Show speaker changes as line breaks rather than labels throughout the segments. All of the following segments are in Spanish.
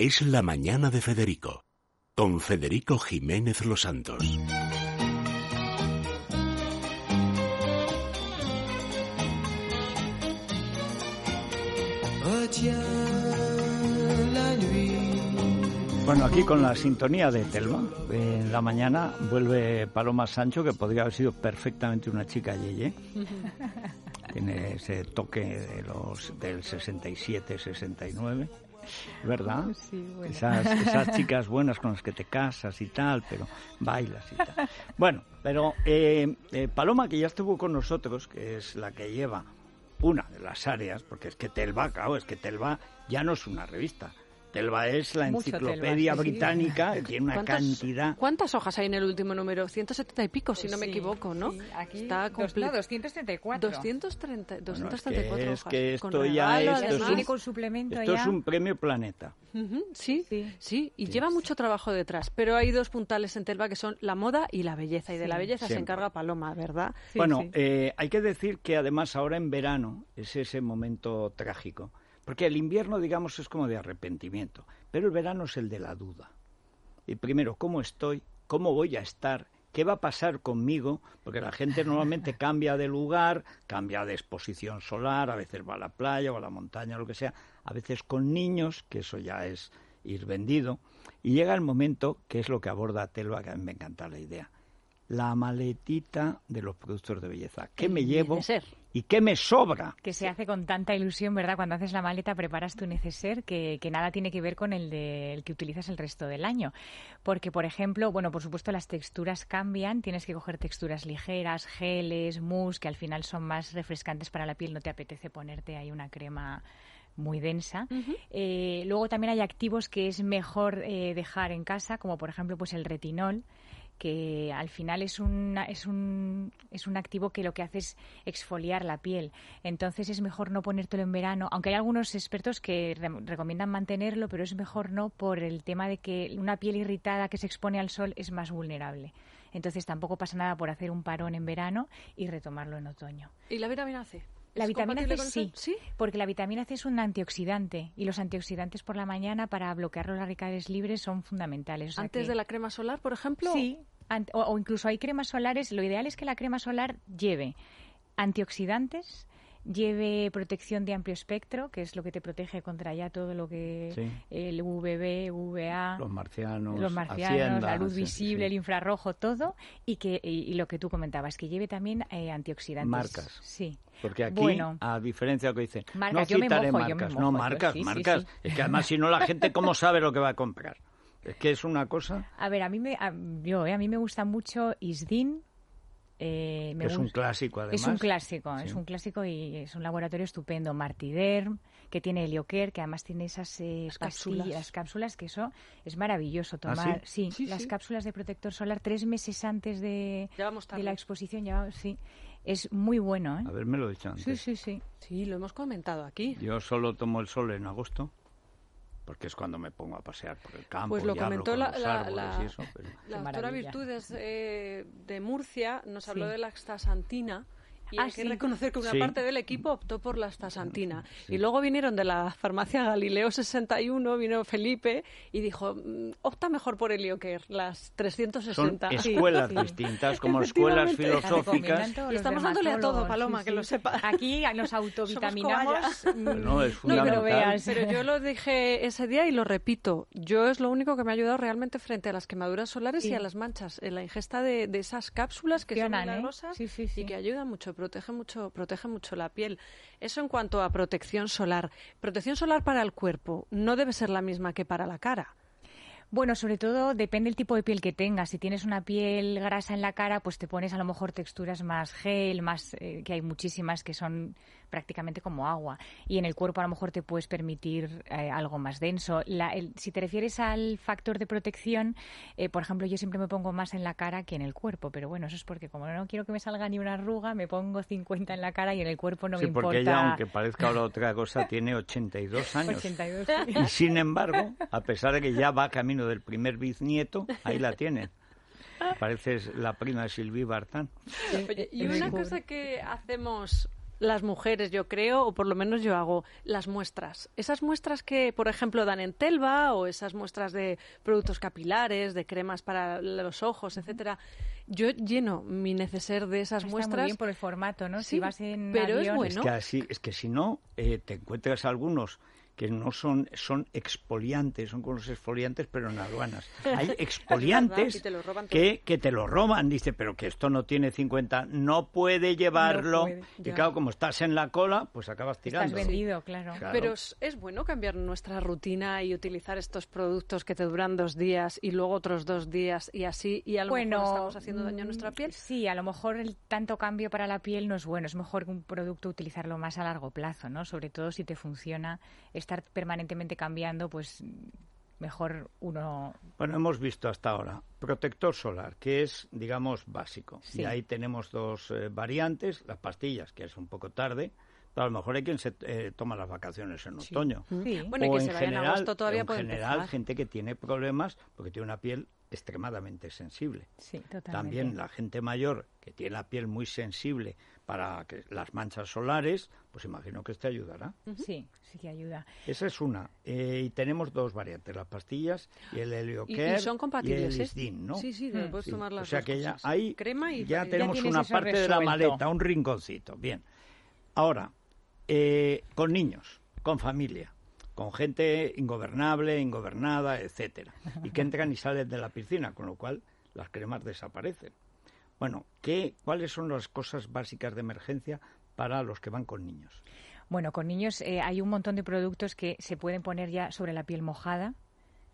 es La Mañana de Federico, con Federico Jiménez Los Santos.
Bueno, aquí con la sintonía de Telma, en la mañana vuelve Paloma Sancho, que podría haber sido perfectamente una chica Yeye. Tiene ese toque de los, del 67, 69. ¿Verdad? esas, esas chicas buenas con las que te casas y tal, pero bailas y tal. Bueno, pero eh, eh, Paloma, que ya estuvo con nosotros, que es la que lleva una de las áreas, porque es que Telva, claro, es que Telva ya no es una revista, Telva es la enciclopedia británica, tiene una cantidad.
¿Cuántas hojas hay en el último número? 170 y pico, si no me equivoco, ¿no?
aquí Está completo. 234.
230, 234
es que, Es que esto ya es, esto
es, un, con suplemento
esto es un premio planeta.
sí, sí, y lleva mucho trabajo detrás, pero hay dos puntales en Telva que son la moda y la belleza, y de la belleza se encarga Paloma, ¿verdad?
bueno, eh, hay que decir que además ahora en verano es ese momento trágico porque el invierno, digamos, es como de arrepentimiento, pero el verano es el de la duda. Y primero, ¿cómo estoy? ¿Cómo voy a estar? ¿Qué va a pasar conmigo? Porque la gente normalmente cambia de lugar, cambia de exposición solar, a veces va a la playa o a la montaña, lo que sea, a veces con niños, que eso ya es ir vendido, y llega el momento, que es lo que aborda Telva, que a mí me encanta la idea, la maletita de los productos de belleza. ¿Qué me llevo y qué me sobra?
Que se hace con tanta ilusión, ¿verdad? Cuando haces la maleta preparas tu neceser que, que nada tiene que ver con el, de, que utilizas el resto del año. Porque, por ejemplo, bueno, por supuesto las texturas cambian, tienes que coger texturas ligeras, geles, mousse, que al final son más refrescantes para la piel, no te apetece ponerte ahí una crema muy densa. Eh, luego también hay activos que es mejor eh, dejar en casa, como por ejemplo pues el retinol, que al final es, un, es, un, es un activo que lo que hace es exfoliar la piel. Entonces es mejor no ponértelo en verano, aunque hay algunos expertos que recomiendan mantenerlo, pero es mejor no por el tema de que una piel irritada que se expone al sol es más vulnerable. Entonces tampoco pasa nada por hacer un parón en verano y retomarlo en otoño.
¿Y la vitamina C?
La vitamina C sí, porque la vitamina C es un antioxidante y los antioxidantes por la mañana para bloquear los radicales libres son fundamentales.
¿Antes de la crema solar, por ejemplo?
Sí, o, incluso hay cremas solares. Lo ideal es que la crema solar lleve antioxidantes, lleve protección de amplio espectro, que es lo que te protege contra ya todo lo que el UVB, UVA,
los marcianos,
los marcianos la luz visible, el infrarrojo, todo, y que y, lo que tú comentabas, que lleve también eh, antioxidantes.
Marcas.
Sí.
Porque aquí, a diferencia de lo que dicen,
marcas,
no
citaré
marcas, no marcas, marcas. Es que además si no la gente cómo sabe lo que va a comprar. Es que es una cosa.
A ver, a mí me, yo, eh, a mí me gusta mucho Isdin,
eh, es un clásico, además.
Es un clásico, es un clásico y es un laboratorio estupendo. Martiderm, que tiene Helioker, que además tiene esas eh, cápsulas. las cápsulas, que eso es maravilloso ¿Ah, tomar. sí? las cápsulas de protector solar tres meses antes de, de la exposición. Ya, sí, es muy bueno. ¿eh?
Haberme lo dicho antes.
Sí, sí, sí.
Sí, lo hemos comentado aquí.
Yo solo tomo el sol en agosto porque es cuando me pongo a pasear por el campo.
Pues lo comentó la,
eso,
la doctora Virtudes eh, de Murcia, nos habló de la axtasantina y hay que reconocer que una parte del equipo optó por la astaxantina. Y luego vinieron de la farmacia Galileo 61, vino Felipe y dijo, mm, opta mejor por Helioker, las 360.
Son escuelas distintas, como escuelas filosóficas.
Estamos dándole a todo, Paloma, que lo sepa.
Aquí nos autovitaminamos.
no, es fundamental.
pero, yo lo dije ese día y lo repito. Yo es lo único que me ha ayudado realmente frente a las quemaduras solares y a las manchas. En la ingesta de, esas cápsulas que son ¿eh? milagrosas y que ayudan mucho protege mucho, protege mucho la piel. Eso en cuanto a protección solar. Protección solar para el cuerpo no debe ser la misma que para la cara.
Bueno, sobre todo depende del tipo de piel que tengas. Si tienes una piel grasa en la cara, pues te pones a lo mejor texturas más gel, más eh, que hay muchísimas que son prácticamente como agua. Y en el cuerpo a lo mejor te puedes permitir eh, algo más denso. si te refieres al factor de protección, eh, por ejemplo, yo siempre me pongo más en la cara que en el cuerpo. Pero bueno, eso es porque como no quiero que me salga ni una arruga, me pongo 50 en la cara y en el cuerpo no me importa.
porque ella, aunque parezca ahora otra cosa, tiene 82 años. 82, Y sin embargo, a pesar de que ya va camino del primer bisnieto, ahí la tiene. Pareces la prima de Sylvie Bartán.
y una cosa que hacemos las mujeres, yo creo, o por lo menos yo hago las muestras. Esas muestras que, por ejemplo, dan en Telva o esas muestras de productos capilares, de cremas para los ojos, etcétera. Yo lleno mi neceser de esas
Está
muestras.
Muy bien por el formato, ¿no? si vas en
pero
es
bueno.
Es que, así, es que si no, eh, te encuentras algunos que no son, son expoliantes, son con los exfoliantes, pero en aduanas. Hay expoliantes que, que te lo roban. Dice, pero que esto no tiene 50, no puede llevarlo. y claro, como estás en la cola, pues acabas tirando.
Estás vendido, claro.
Pero es, bueno cambiar nuestra rutina y utilizar estos productos que te duran dos días y luego otros dos días y así, y a lo
bueno,
mejor estamos haciendo daño a nuestra
mm,
piel.
Sí, a lo mejor el tanto cambio para la piel no es bueno. Es mejor que un producto utilizarlo más a largo plazo, ¿no? Sobre todo si te funciona estar permanentemente cambiando, pues mejor uno.
Bueno, hemos visto hasta ahora protector solar, que es, digamos, básico. Y ahí tenemos dos eh, variantes, las pastillas, que es un poco tarde, pero a lo mejor hay quien se eh, toma las vacaciones en otoño.
Sí. Bueno, y que se vaya en agosto todavía
En general, gente que tiene problemas porque tiene una piel extremadamente sensible.
Sí, totalmente.
También la gente mayor que tiene la piel muy sensible para que las manchas solares, pues imagino que este ayudará.
Sí, sí que ayuda.
Esa es una. Eh, y tenemos dos variantes, las pastillas y el heliocare
y, y son compatibles,
y el Isdin, ¿no?
Sí, sí, puedes
Sí.
tomar las
O sea
dos
que ya hay,
Crema y
ya tenemos
Ya
una parte de la maleta, un rinconcito. Bien. Ahora, eh, con niños, con familia, con gente ingobernable, ingobernada, etcétera, y que entran y salen de la piscina, con lo cual las cremas desaparecen. Bueno, ¿qué, ¿cuáles son las cosas básicas de emergencia para los que van con niños?
Bueno, con niños eh, hay un montón de productos que se pueden poner ya sobre la piel mojada,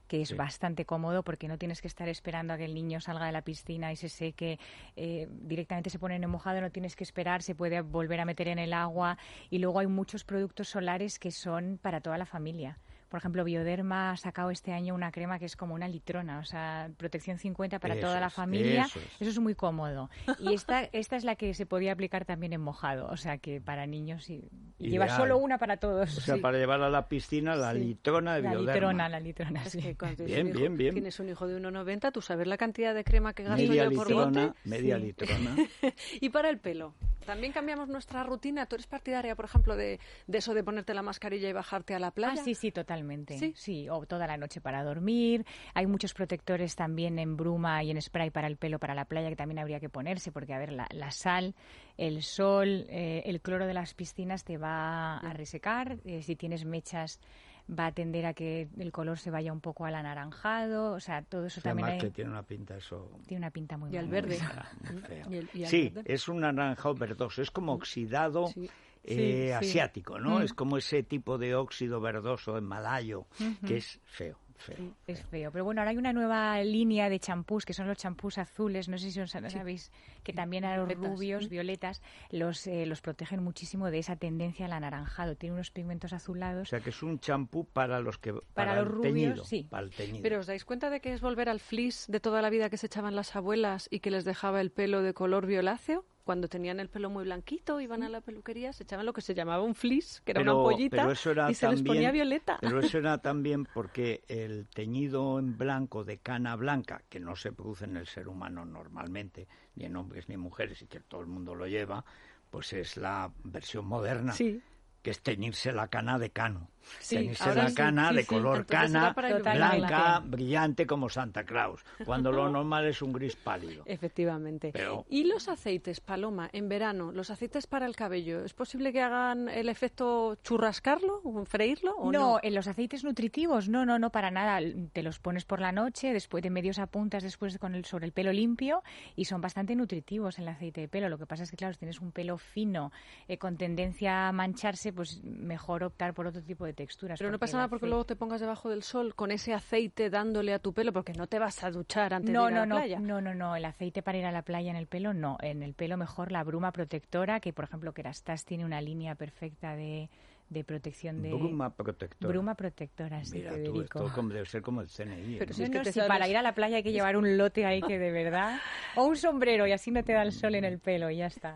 que es
Sí.
bastante cómodo porque no tienes que estar esperando a que el niño salga de la piscina y se seque. eh, directamente se ponen en mojado, no tienes que esperar, se puede volver a meter en el agua. Y luego hay muchos productos solares que son para toda la familia. Por ejemplo, Bioderma ha sacado este año una crema que es como una litrona, o sea, protección 50 para
Eso
toda la
es,
familia.
eso es.
Eso es muy cómodo. Y esta, esta es la que se podía aplicar también en mojado, o sea, que para niños y, y lleva solo una para todos.
O sea,
Sí.
para llevar a la piscina la
Sí.
litrona de
La
Bioderma.
litrona, la litrona,
Es
sí.
que cuando tienes
Bien,
un hijo-
bien, bien.
Tienes un hijo de 1,90, tú sabes la cantidad de crema que gasto
Media
yo por
litrona,
bote.
media
Sí.
litrona.
Y para el pelo, también cambiamos nuestra rutina. ¿Tú eres partidaria, por ejemplo, de, de eso de ponerte la mascarilla y bajarte a la playa?
Ah, sí, sí, totalmente.
¿Sí?
Sí, o toda la noche para dormir. Hay muchos protectores también en bruma y en spray para el pelo, para la playa, que también habría que ponerse, porque, a ver, la, la sal, el sol, eh, el cloro de las piscinas te va a resecar. eh, si tienes mechas, va a tender a que el color se vaya un poco al anaranjado. O sea, todo eso también
Además
hay-
que tiene una pinta eso
tiene una pinta muy
Y al verde.
fea, muy fea.
Y el- y al
sí,
verde.
es un naranjado verdoso, es como oxidado
Sí.
eh,
Sí, sí.
asiático, ¿no?
Mm.
Es como ese tipo de óxido verdoso en malayo, que es feo, feo.
Es feo. Pero bueno, ahora hay una nueva línea de champús, que son los champús azules, no sé si os sabéis, que también a los
Violetas.
rubios, violetas, los, eh, los protegen muchísimo de esa tendencia al anaranjado. Tiene unos pigmentos
O
azulados.
sea que es un champú para los que
Para los
el
rubios,
teñido,
sí.
para el teñido.
Pero ¿os dais cuenta de que es volver al fleece de toda la vida que se echaban las abuelas y que les dejaba el pelo de color violáceo? Cuando tenían el pelo muy blanquito, iban a la peluquería, se echaban lo que se llamaba un fleece, que era
pero,
una ampollita, y se les ponía violeta.
Pero eso era también porque el teñido en blanco de cana blanca, que no se produce en el ser humano normalmente, ni en hombres ni en mujeres, y que todo el mundo lo lleva, pues es la versión moderna,
Sí.
que es teñirse la cana de cano.
Sí,
la cana
sí,
de
sí.
color cana, blanca, brillante como Santa Claus, cuando lo normal es un gris pálido.
Efectivamente.
Pero-
¿Y los aceites, Paloma, en verano? ¿Los aceites para el cabello? ¿Es posible que hagan el efecto churrascarlo freírlo o no?
No, en los aceites nutritivos, no, no, no, para nada. Te los pones por la noche, después de medios apuntas después con el, sobre el pelo limpio y son bastante nutritivos el aceite de pelo. Lo que pasa es que, claro, si tienes un pelo fino eh, con tendencia a mancharse, pues mejor optar por otro tipo de texturas.
Pero no pasa nada porque luego te pongas debajo del sol con ese aceite dándole a tu pelo porque no te vas a duchar antes
no,
de ir a
no,
la playa.
no, no, no, el aceite para ir a la playa en el pelo no, en el pelo mejor la bruma protectora, que por ejemplo Kerastase tiene una línea perfecta de, de protección de
Bruma protectora.
bruma protectora, sí,
Mira, tú,
Federico.
esto como- debe ser como el CNI.
Pero
¿no?
si es que
no,
sales-
para ir a la playa hay que llevar un lote ahí que de verdad. O un sombrero y así no te da el sol en el pelo y ya está.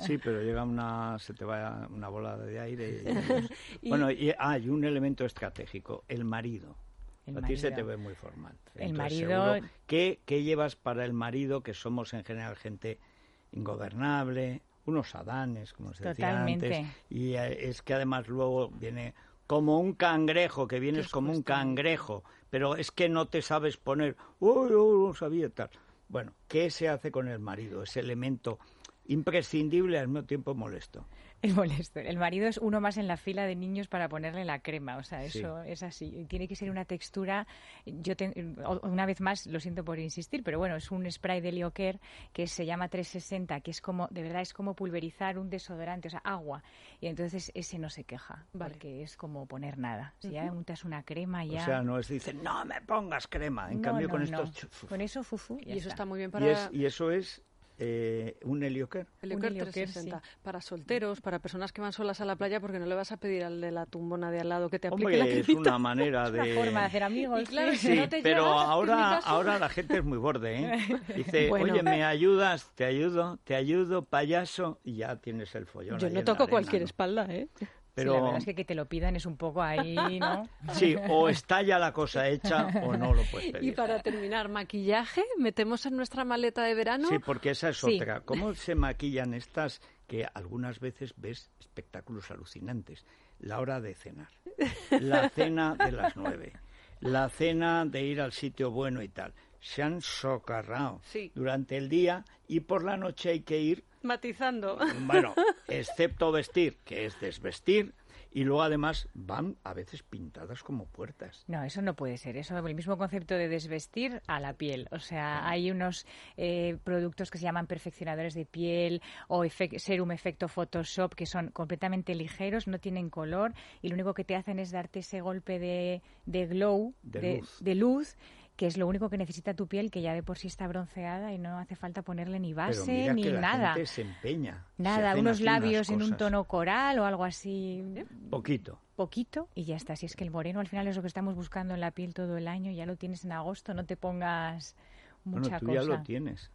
Sí, pero llega una, se te va una bola de aire. Y,
Y-
Bueno, y hay un elemento estratégico, el marido.
El
a ti se te ve muy formal.
El
Entonces,
marido-
seguro, ¿qué, ¿Qué llevas para el marido, que somos en general gente ingobernable, unos adanes, como se decía antes. Y eh, es que además luego viene como un cangrejo, que vienes como un cangrejo, pero es que no te sabes poner, oh, oh, no sabía tal. Bueno, ¿qué se hace con el marido? Ese elemento imprescindible al mismo tiempo molesto.
Es molesto. El marido es uno más en la fila de niños para ponerle la crema. O sea, eso es así. Tiene que ser una textura. Yo una vez más lo siento por insistir, pero bueno, es un spray de Lioker que se llama 360, que es como, de verdad, es como pulverizar un desodorante, o sea, agua. Y entonces ese no se queja, porque es como poner nada. Si ya untas una crema ya.
O sea, no es dice, no me pongas crema. En cambio, con esto.
Con eso, fufu.
Y, eso está muy bien para.
y eso es eh, un helioker.
Helioker 360. Para solteros, para personas que van solas a la playa, porque no le vas a pedir al de la tumbona de al lado que te aplique la
es una manera de...
Una forma de hacer amigos.
sí, pero ahora, ahora la gente es muy borde, ¿eh? Dice, oye, ¿me ayudas? Te ayudo, te ayudo, payaso, y ya tienes el follón.
Yo no toco cualquier espalda, ¿eh?
Pero... la verdad es que que te lo pidan es un poco ahí, ¿no?
Sí, o está ya la cosa hecha o no lo puedes pedir.
Y para terminar, maquillaje, metemos en nuestra maleta de verano.
Sí, porque esa es otra. ¿Cómo se maquillan estas que algunas veces ves espectáculos alucinantes? La hora de cenar, la cena de las nueve, la cena de ir al sitio bueno y tal. Se han socarrado durante el día y por la noche hay que ir
matizando.
Bueno, excepto vestir, que es desvestir, y luego además van a veces pintadas como puertas.
No, eso no puede ser. Eso es el mismo concepto de desvestir a la piel. O sea, hay unos eh, productos que se llaman perfeccionadores de piel o serum efecto Photoshop que son completamente ligeros, no tienen color y lo único que te hacen es darte ese golpe de, glow, de luz que es lo único que necesita tu piel, que ya de por sí está bronceada y no hace falta ponerle ni base ni nada.
se empeña.
Nada, unos labios en un tono coral o algo así.
Poquito.
Poquito y ya está. Si es que el moreno al final es lo que estamos buscando en la piel todo el año, ya lo tienes en agosto, no te pongas mucha
bueno, tú
cosa.
ya lo tienes.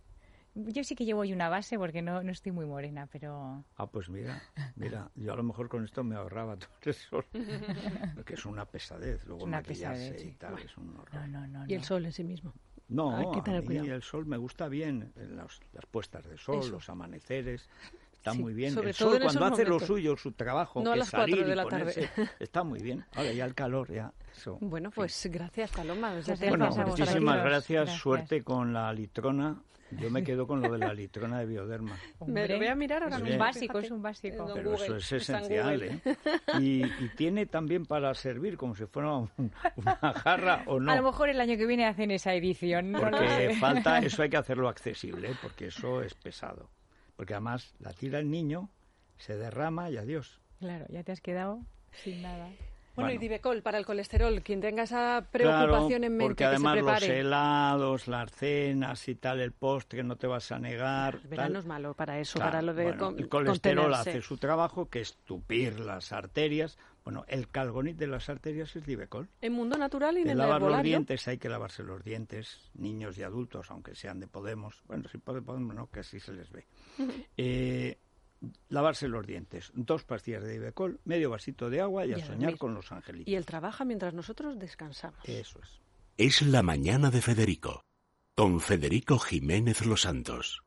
Yo sí que llevo hoy una base porque no, no estoy muy morena, pero...
Ah, pues mira, mira, yo a lo mejor con esto me ahorraba todo el sol, porque es una pesadez, luego una maquillarse y tal, es un horror.
No, no, no,
y el sol en sí mismo.
No, a mí el sol me gusta bien, las, puestas de sol, los amaneceres, está muy bien. el sol cuando hace lo suyo, su trabajo,
no
que
a las salir de la tarde.
está muy bien. Ahora ya el calor, ya. Eso,
bueno, pues gracias, Paloma.
Bueno, muchísimas gracias. Suerte con la litrona yo me quedo con lo de la litrona de bioderma.
Me lo voy a mirar ahora.
Es un básico, es un básico.
Pero eso es esencial, ¿eh? Y, tiene también para servir como si fuera una jarra o no.
A lo mejor el año que viene hacen esa edición.
Porque falta, eso hay que hacerlo accesible, ¿eh? porque eso es pesado. Porque además la tira el niño, se derrama y adiós.
Claro, ya te has quedado sin nada.
Bueno, y Divecol para el colesterol, quien tenga esa preocupación en mente
porque además los helados, las cenas y tal, el postre, no te vas a negar. El
verano es malo para eso, para lo de
El colesterol hace su trabajo, que es tupir las arterias. Bueno, el calgonit de las arterias es Divecol.
En mundo natural y en el
lavar los dientes, hay que lavarse los dientes, niños y adultos, aunque sean de Podemos. Bueno, si Podemos no, que así se les ve. eh, lavarse los dientes, dos pastillas de Ibecol, medio vasito de agua y, a soñar con los angelitos.
Y él trabaja mientras nosotros descansamos.
Eso es.
Es la mañana de Federico, con Federico Jiménez Los Santos.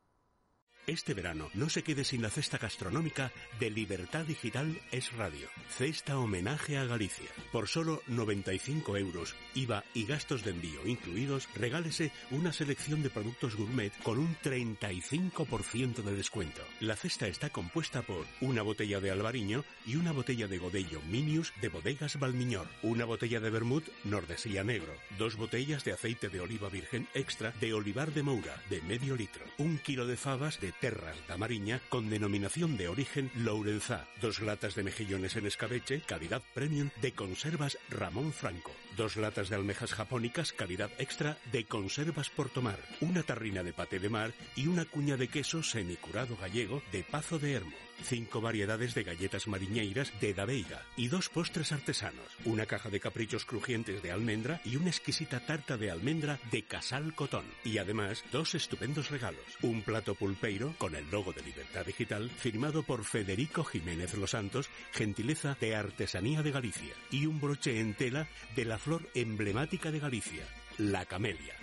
Este verano no se quede sin la cesta gastronómica de Libertad Digital Es Radio. Cesta homenaje a Galicia. Por solo 95 euros, IVA y gastos de envío incluidos, regálese una selección de productos gourmet con un 35% de descuento. La cesta está compuesta por una botella de albariño y una botella de godello Minius de bodegas Balmiñor, una botella de vermut Nordesía Negro, dos botellas de aceite de oliva virgen extra de olivar de Moura de medio litro, un kilo de fabas de Terras da Mariña con denominación de origen Lourenzá, dos latas de mejillones en escabeche, calidad premium de conservas Ramón Franco, dos latas de almejas japónicas, calidad extra de conservas Portomar, una tarrina de paté de mar y una cuña de queso semicurado gallego de Pazo de Hermo cinco variedades de galletas mariñeiras de Daveiga y dos postres artesanos, una caja de caprichos crujientes de almendra y una exquisita tarta de almendra de Casal Cotón. Y además, dos estupendos regalos. Un plato pulpeiro con el logo de Libertad Digital firmado por Federico Jiménez Los Santos, gentileza de Artesanía de Galicia. Y un broche en tela de la flor emblemática de Galicia, la camelia.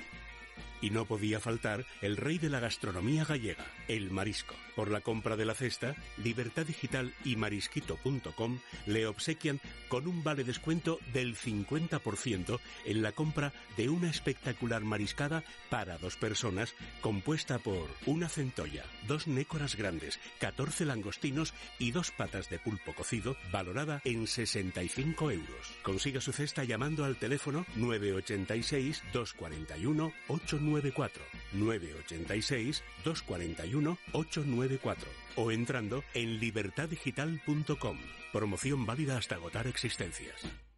Y no podía faltar el rey de la gastronomía gallega, el marisco. Por la compra de la cesta, Libertad Digital y marisquito.com le obsequian con un vale descuento del 50% en la compra de una espectacular mariscada para dos personas compuesta por una centolla, dos nécoras grandes, 14 langostinos y dos patas de pulpo cocido valorada en 65 euros. Consiga su cesta llamando al teléfono 986 241 894 986 241 894 o entrando en libertaddigital.com. Promoción válida hasta agotar existencias.